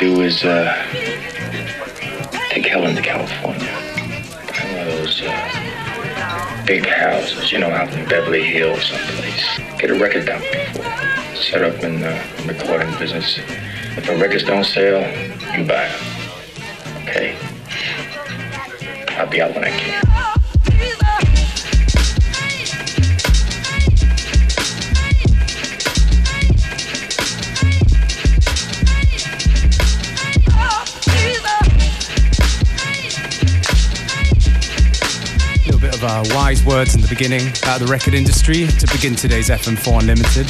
do is uh, take Helen to California. One of those uh, big houses, you know, out in Beverly Hills someplace. Get a record down before. Set up in the recording business. If the records don't sell, you buy them. Okay? I'll be out when I uh, wise words in the beginning about the record industry to begin today's FM4 Unlimited.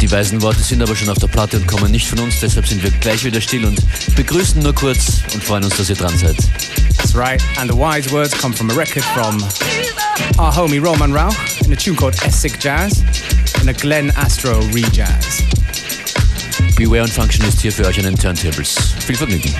Die weisen Worte sind aber schon auf der Platte und kommen nicht von uns, deshalb sind wir gleich wieder still und begrüßen nur kurz und freuen uns, dass ihr dran seid. That's right. And the wise words come from a record from our homie Roman Rauch in a tune called Essig Jazz and a Glenn Astro Rejazz. Beware und Functionist hier für euch an den Turntables. Viel Vergnügen.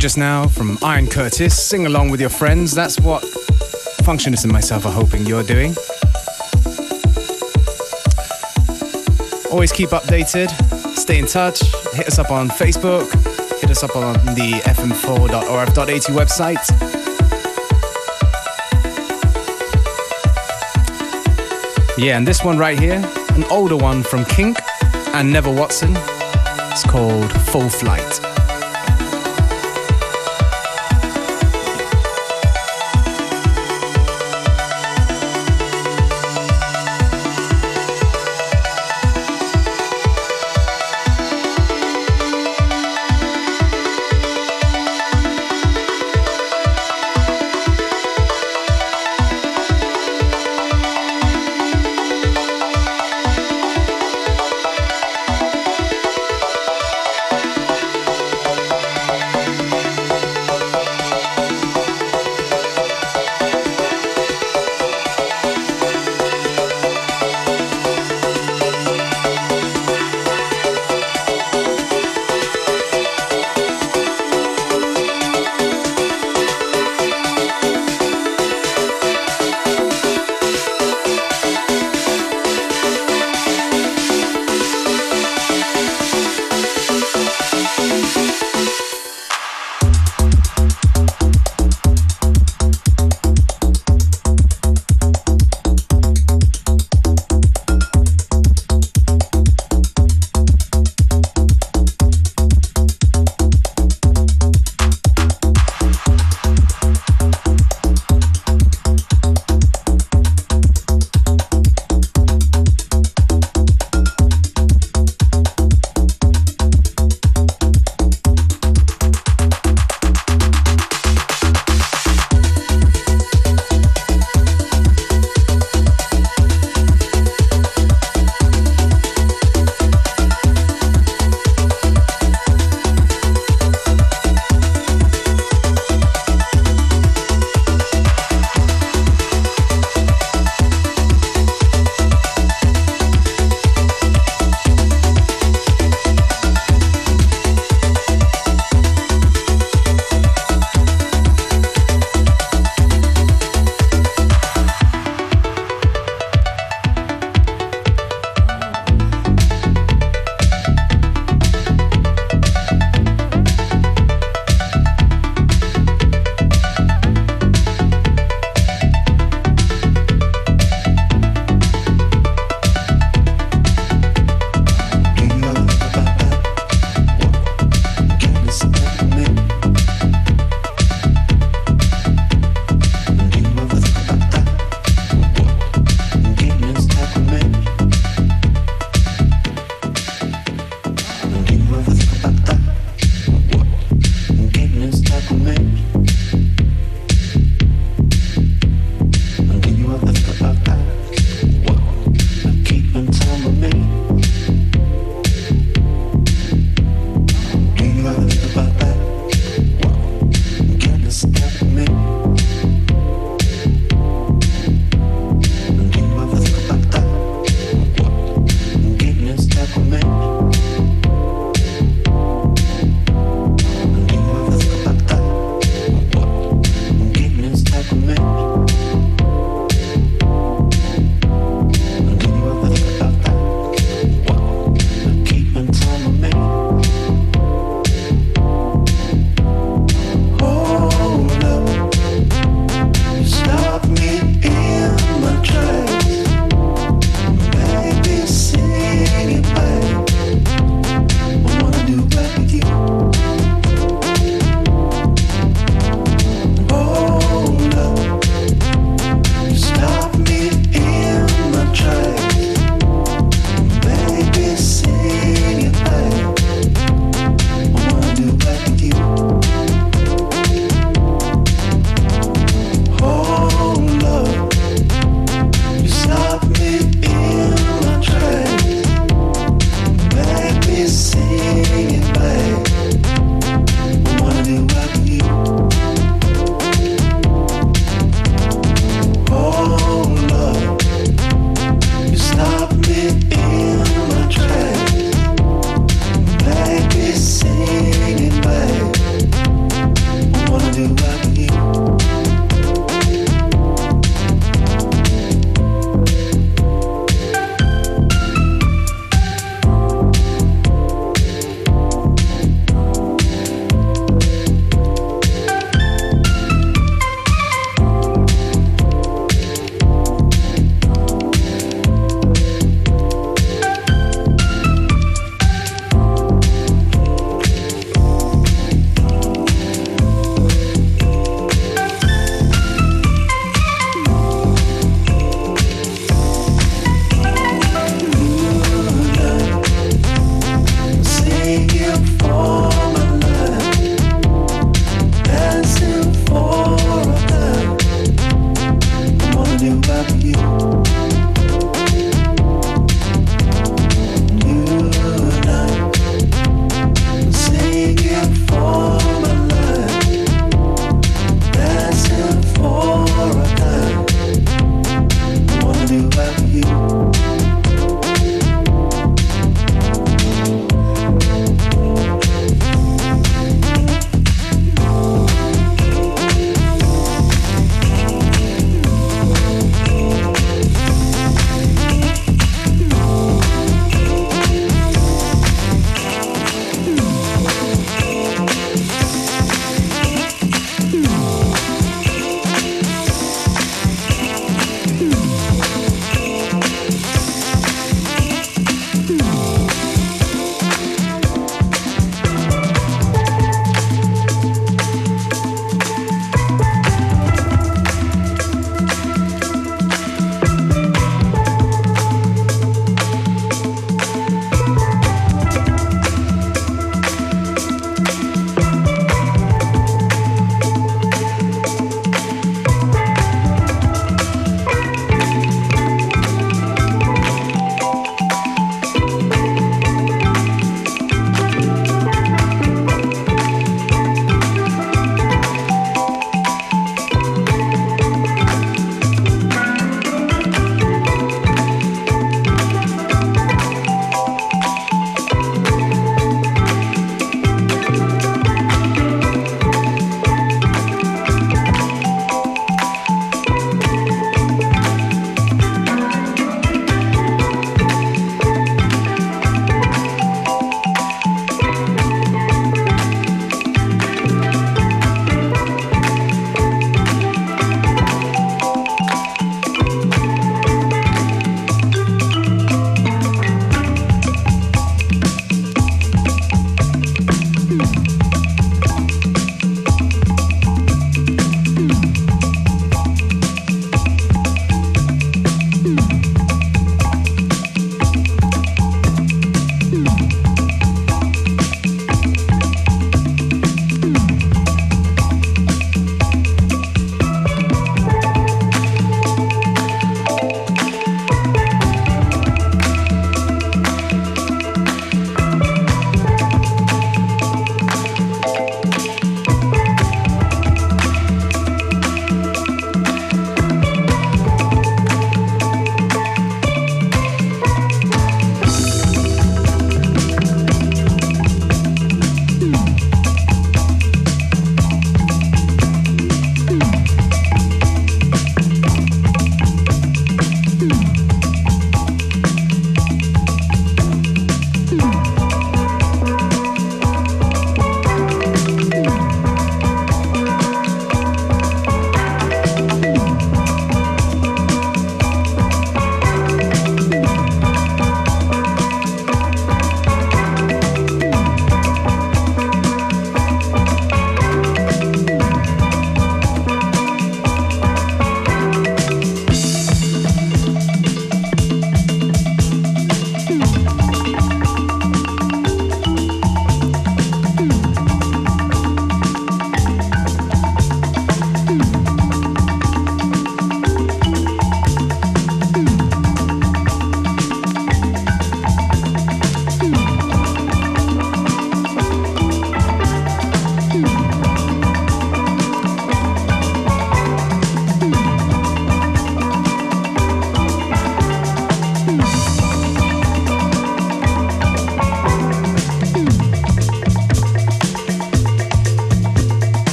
Tune just now from Iron Curtis. Sing along with your friends. That's what Functionist and myself are hoping you're doing. Always keep updated. Stay in touch. Hit us up on Facebook. Hit us up on the fm4.orf.at website. Yeah, and this one right here, an older one from Kink and Neville Watson. It's called Full Flight.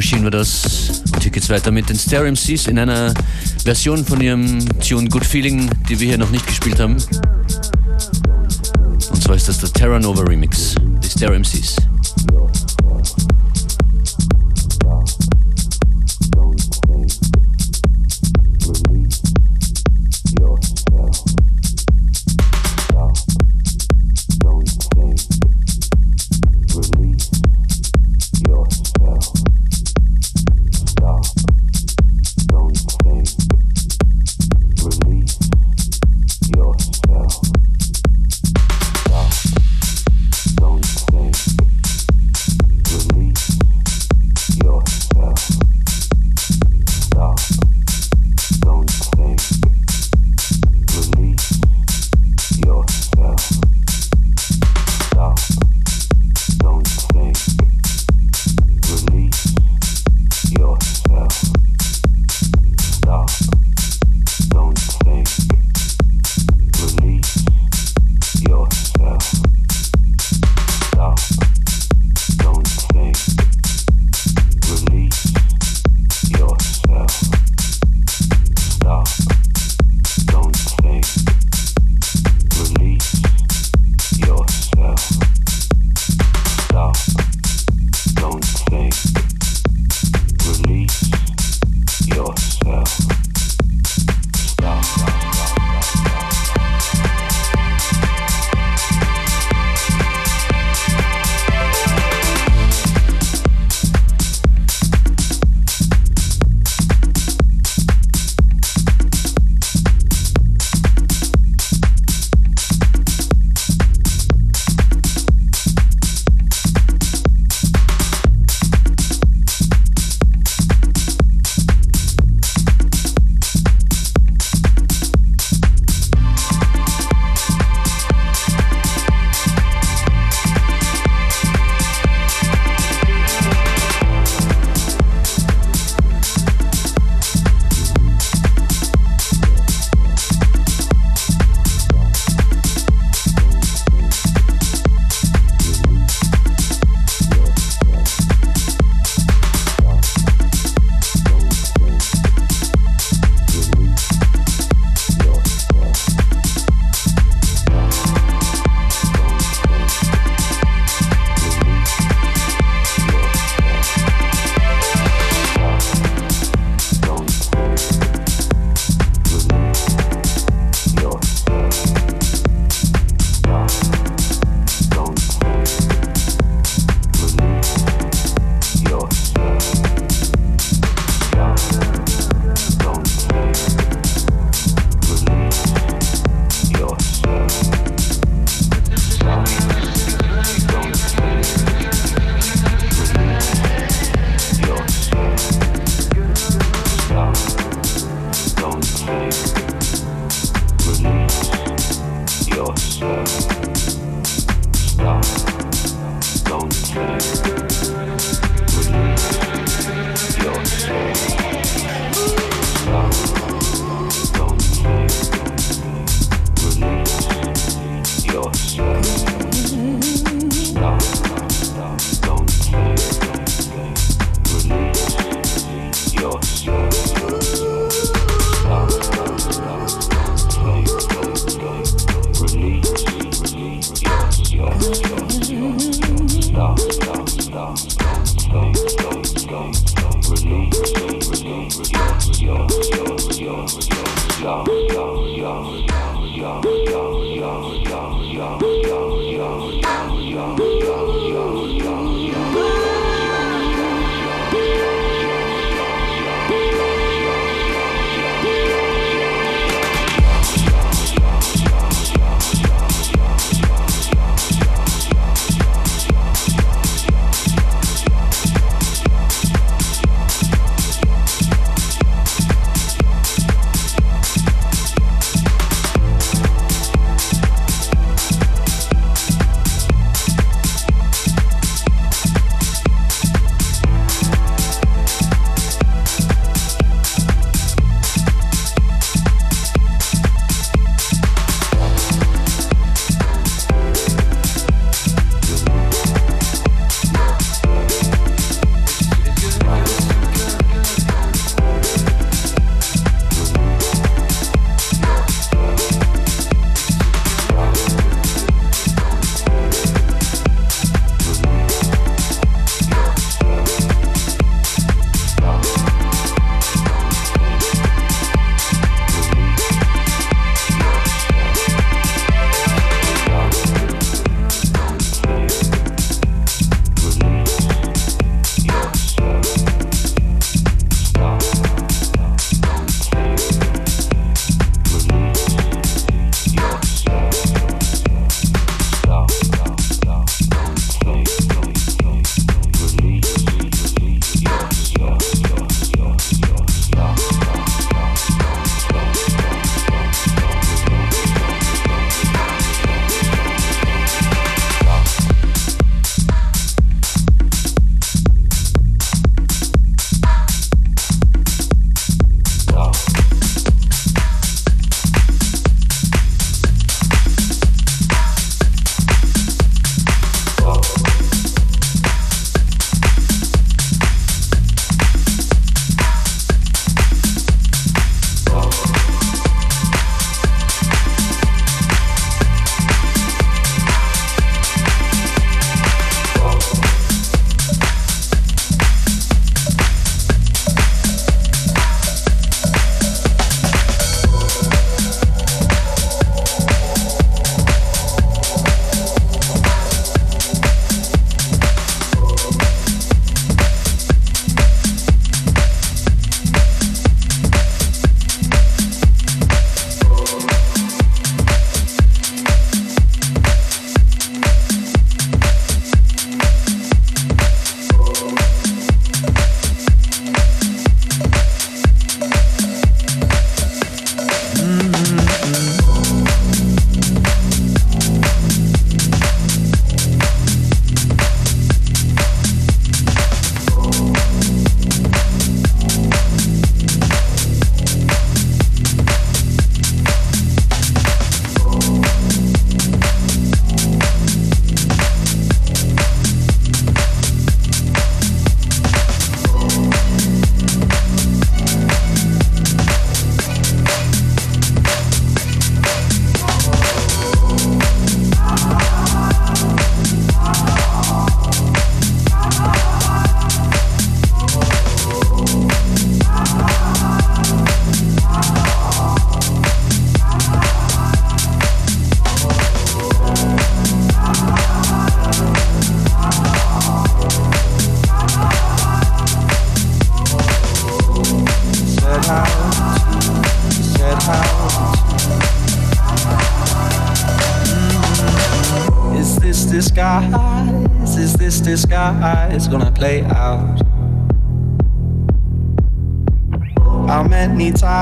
Machine war das. Und hier geht's weiter mit den Stereo MCs in einer Version von ihrem Tune Good Feeling, die wir hier noch nicht gespielt haben. Und zwar ist das der Terra Nova Remix, die Stereo MCs.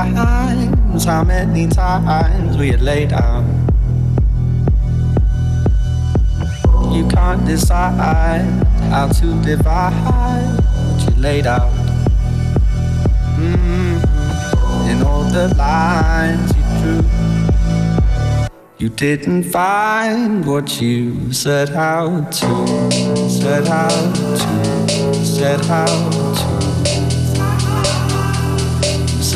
Times, how many times we had laid out? You can't decide how to divide what you laid out. Mm-hmm. In all the lines you drew, you didn't find what you set out to, set out to, set out to.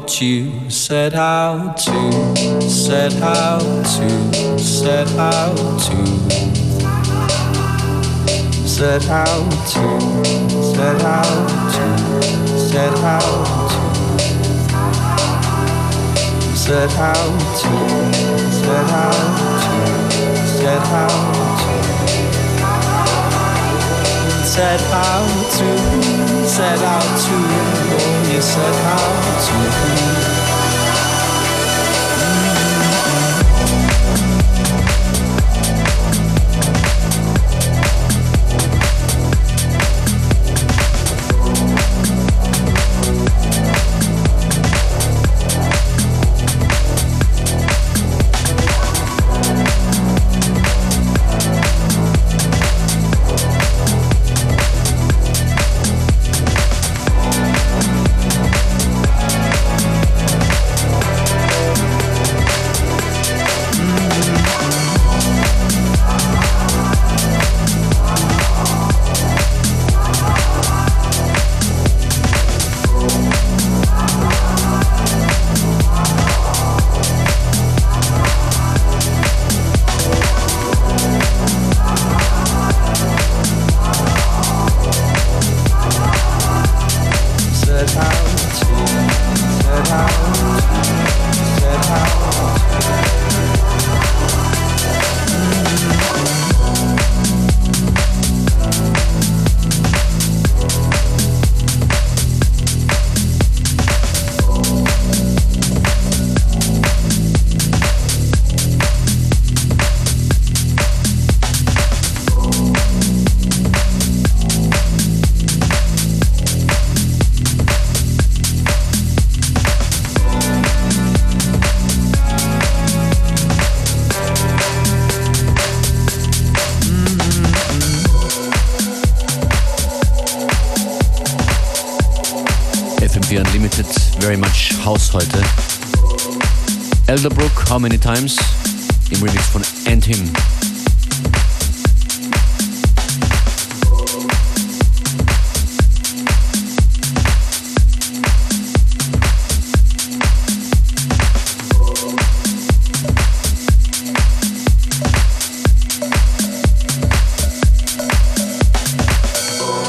what you set out to, set out to, set out to, set out to, set out to, set out to, set out to, set out to, set out to. Set out to, set out to, said how to within. Very much House heute. Elderbrook, How Many Times? Im Remix von And Him.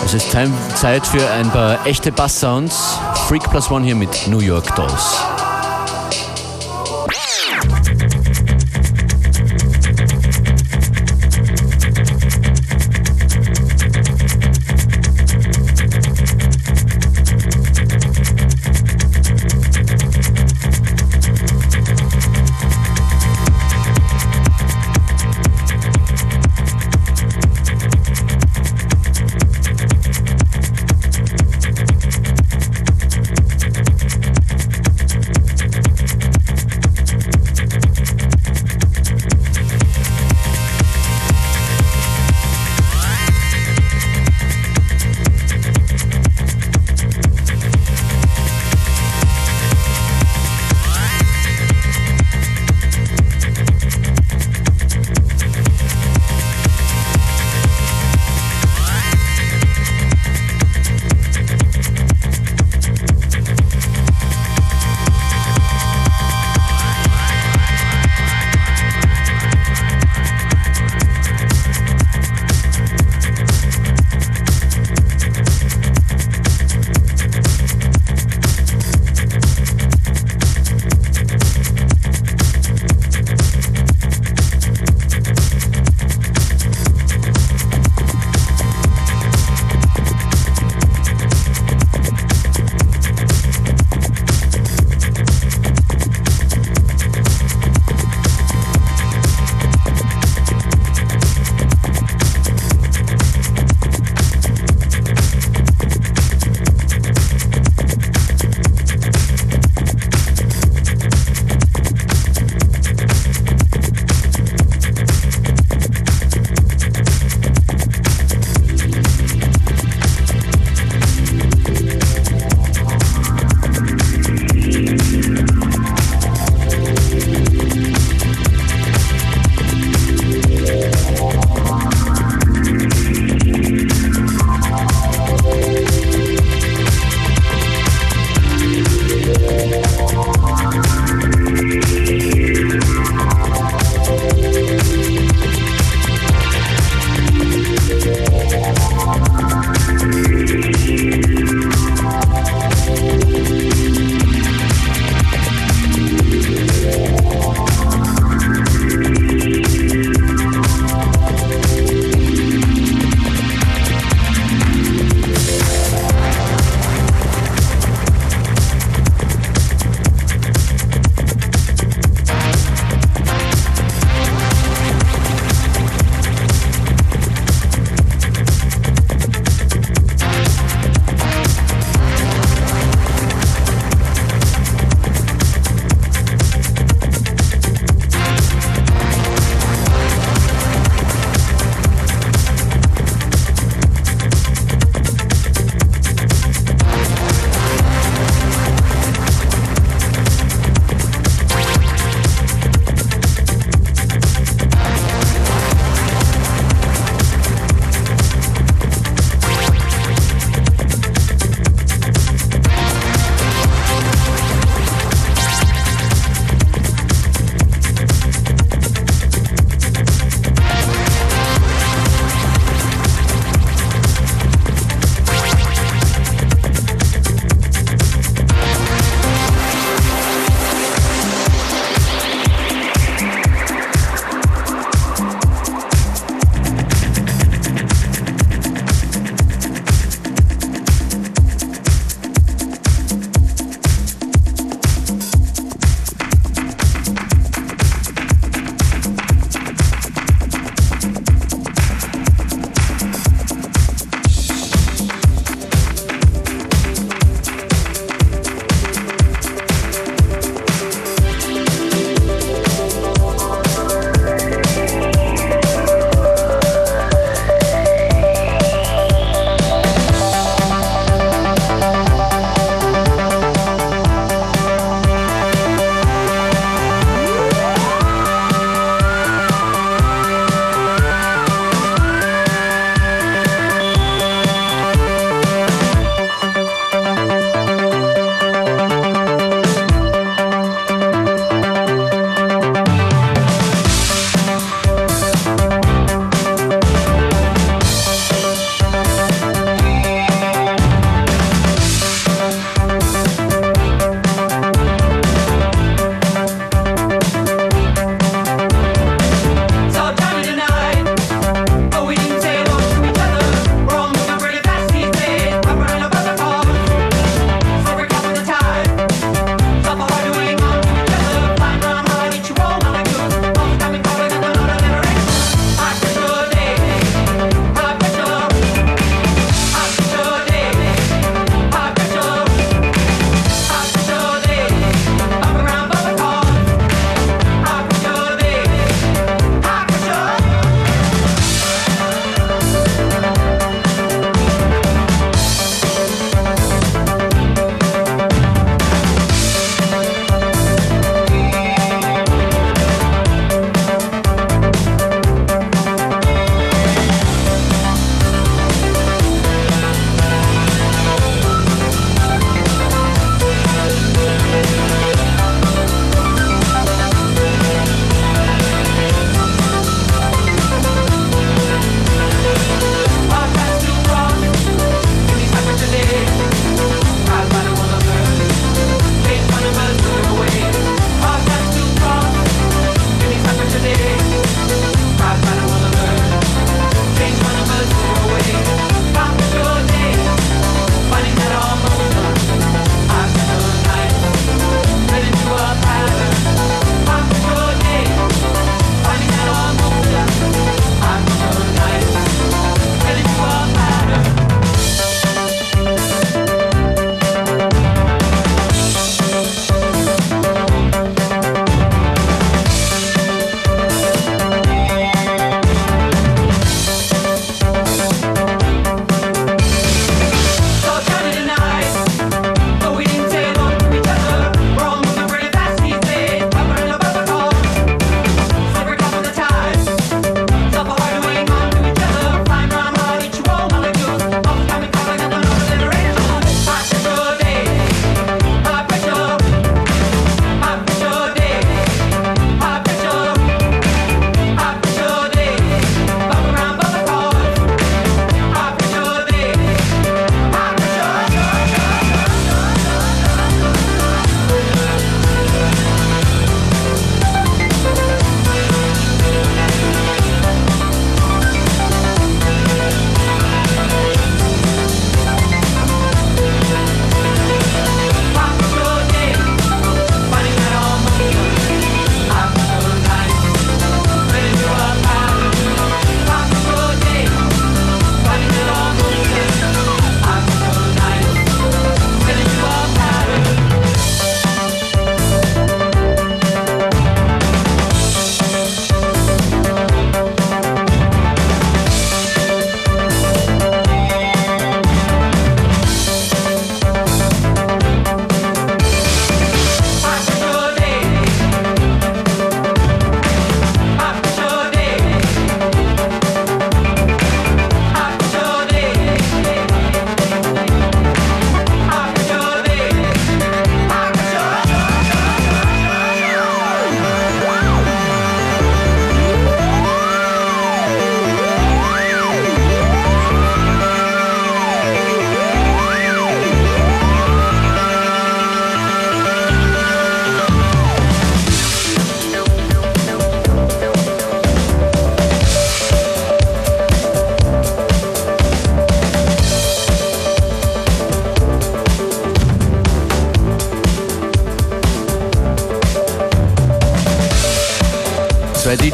Es ist Zeit für ein paar echte Bass-Sounds. Freak Plus One hier mit New York Dolls.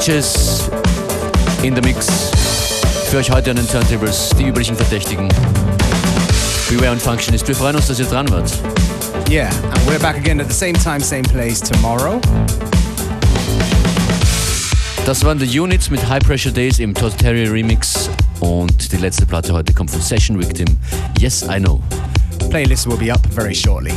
Zwei in the Mix. Für euch heute an den Turntables die üblichen Verdächtigen. Beware und Functionist. Wir freuen uns, dass ihr dran wart. Yeah, and we're back again at the same time, same place tomorrow. Das waren die Units mit High Pressure Days im Todd Terry Remix. Und die letzte Platte heute kommt von Session Victim. Yes, I know. Playlist will be up very shortly.